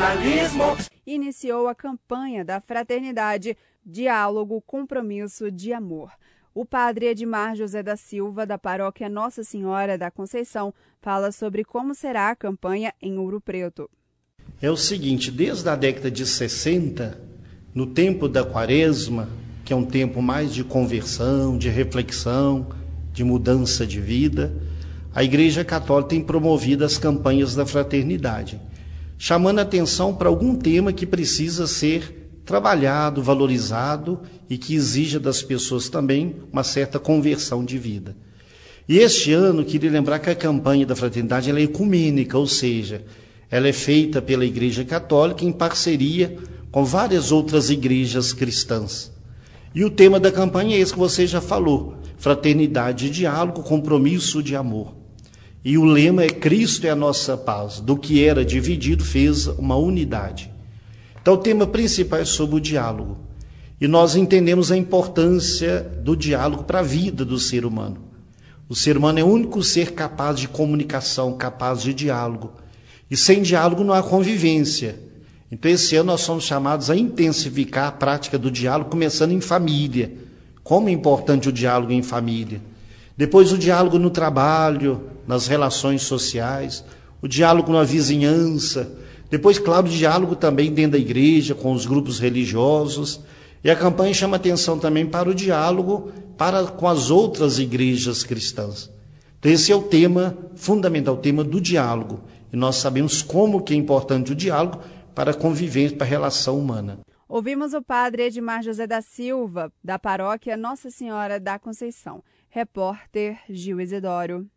jornalismo. Iniciou a campanha da Fraternidade Diálogo, Compromisso de Amor. O padre Edmar José da Silva, da paróquia Nossa Senhora da Conceição, fala sobre como será a campanha em Ouro Preto. É o seguinte: desde a década de 60, no tempo da quaresma, que é um tempo mais de conversão, de reflexão, de mudança de vida, a Igreja Católica tem promovido as campanhas da fraternidade, chamando atenção para algum tema que precisa ser trabalhado, valorizado e que exija das pessoas também uma certa conversão de vida. E este ano, queria lembrar que a campanha da fraternidade é ecumênica, ou seja, ela é feita pela Igreja Católica em parceria com várias outras igrejas cristãs. E o tema da campanha é esse que você já falou: fraternidade e diálogo, compromisso de amor. E o lema é Cristo é a nossa paz. Do que era dividido, fez uma unidade. Então, o tema principal é sobre o diálogo. E nós entendemos a importância do diálogo para a vida do ser humano. O ser humano é o único ser capaz de comunicação, capaz de diálogo. E sem diálogo não há convivência. Então, esse ano nós somos chamados a intensificar a prática do diálogo, começando em família. Como é importante o diálogo em família. Depois, o diálogo no trabalho, nas relações sociais, o diálogo na vizinhança, depois, claro, o diálogo também dentro da igreja, com os grupos religiosos. E a campanha chama atenção também para o diálogo para com as outras igrejas cristãs. Então, esse é o tema fundamental, o tema do diálogo. E nós sabemos como que é importante o diálogo para a convivência, para a relação humana. Ouvimos o padre Edmar José da Silva, da paróquia Nossa Senhora da Conceição. Repórter Gil Isidoro.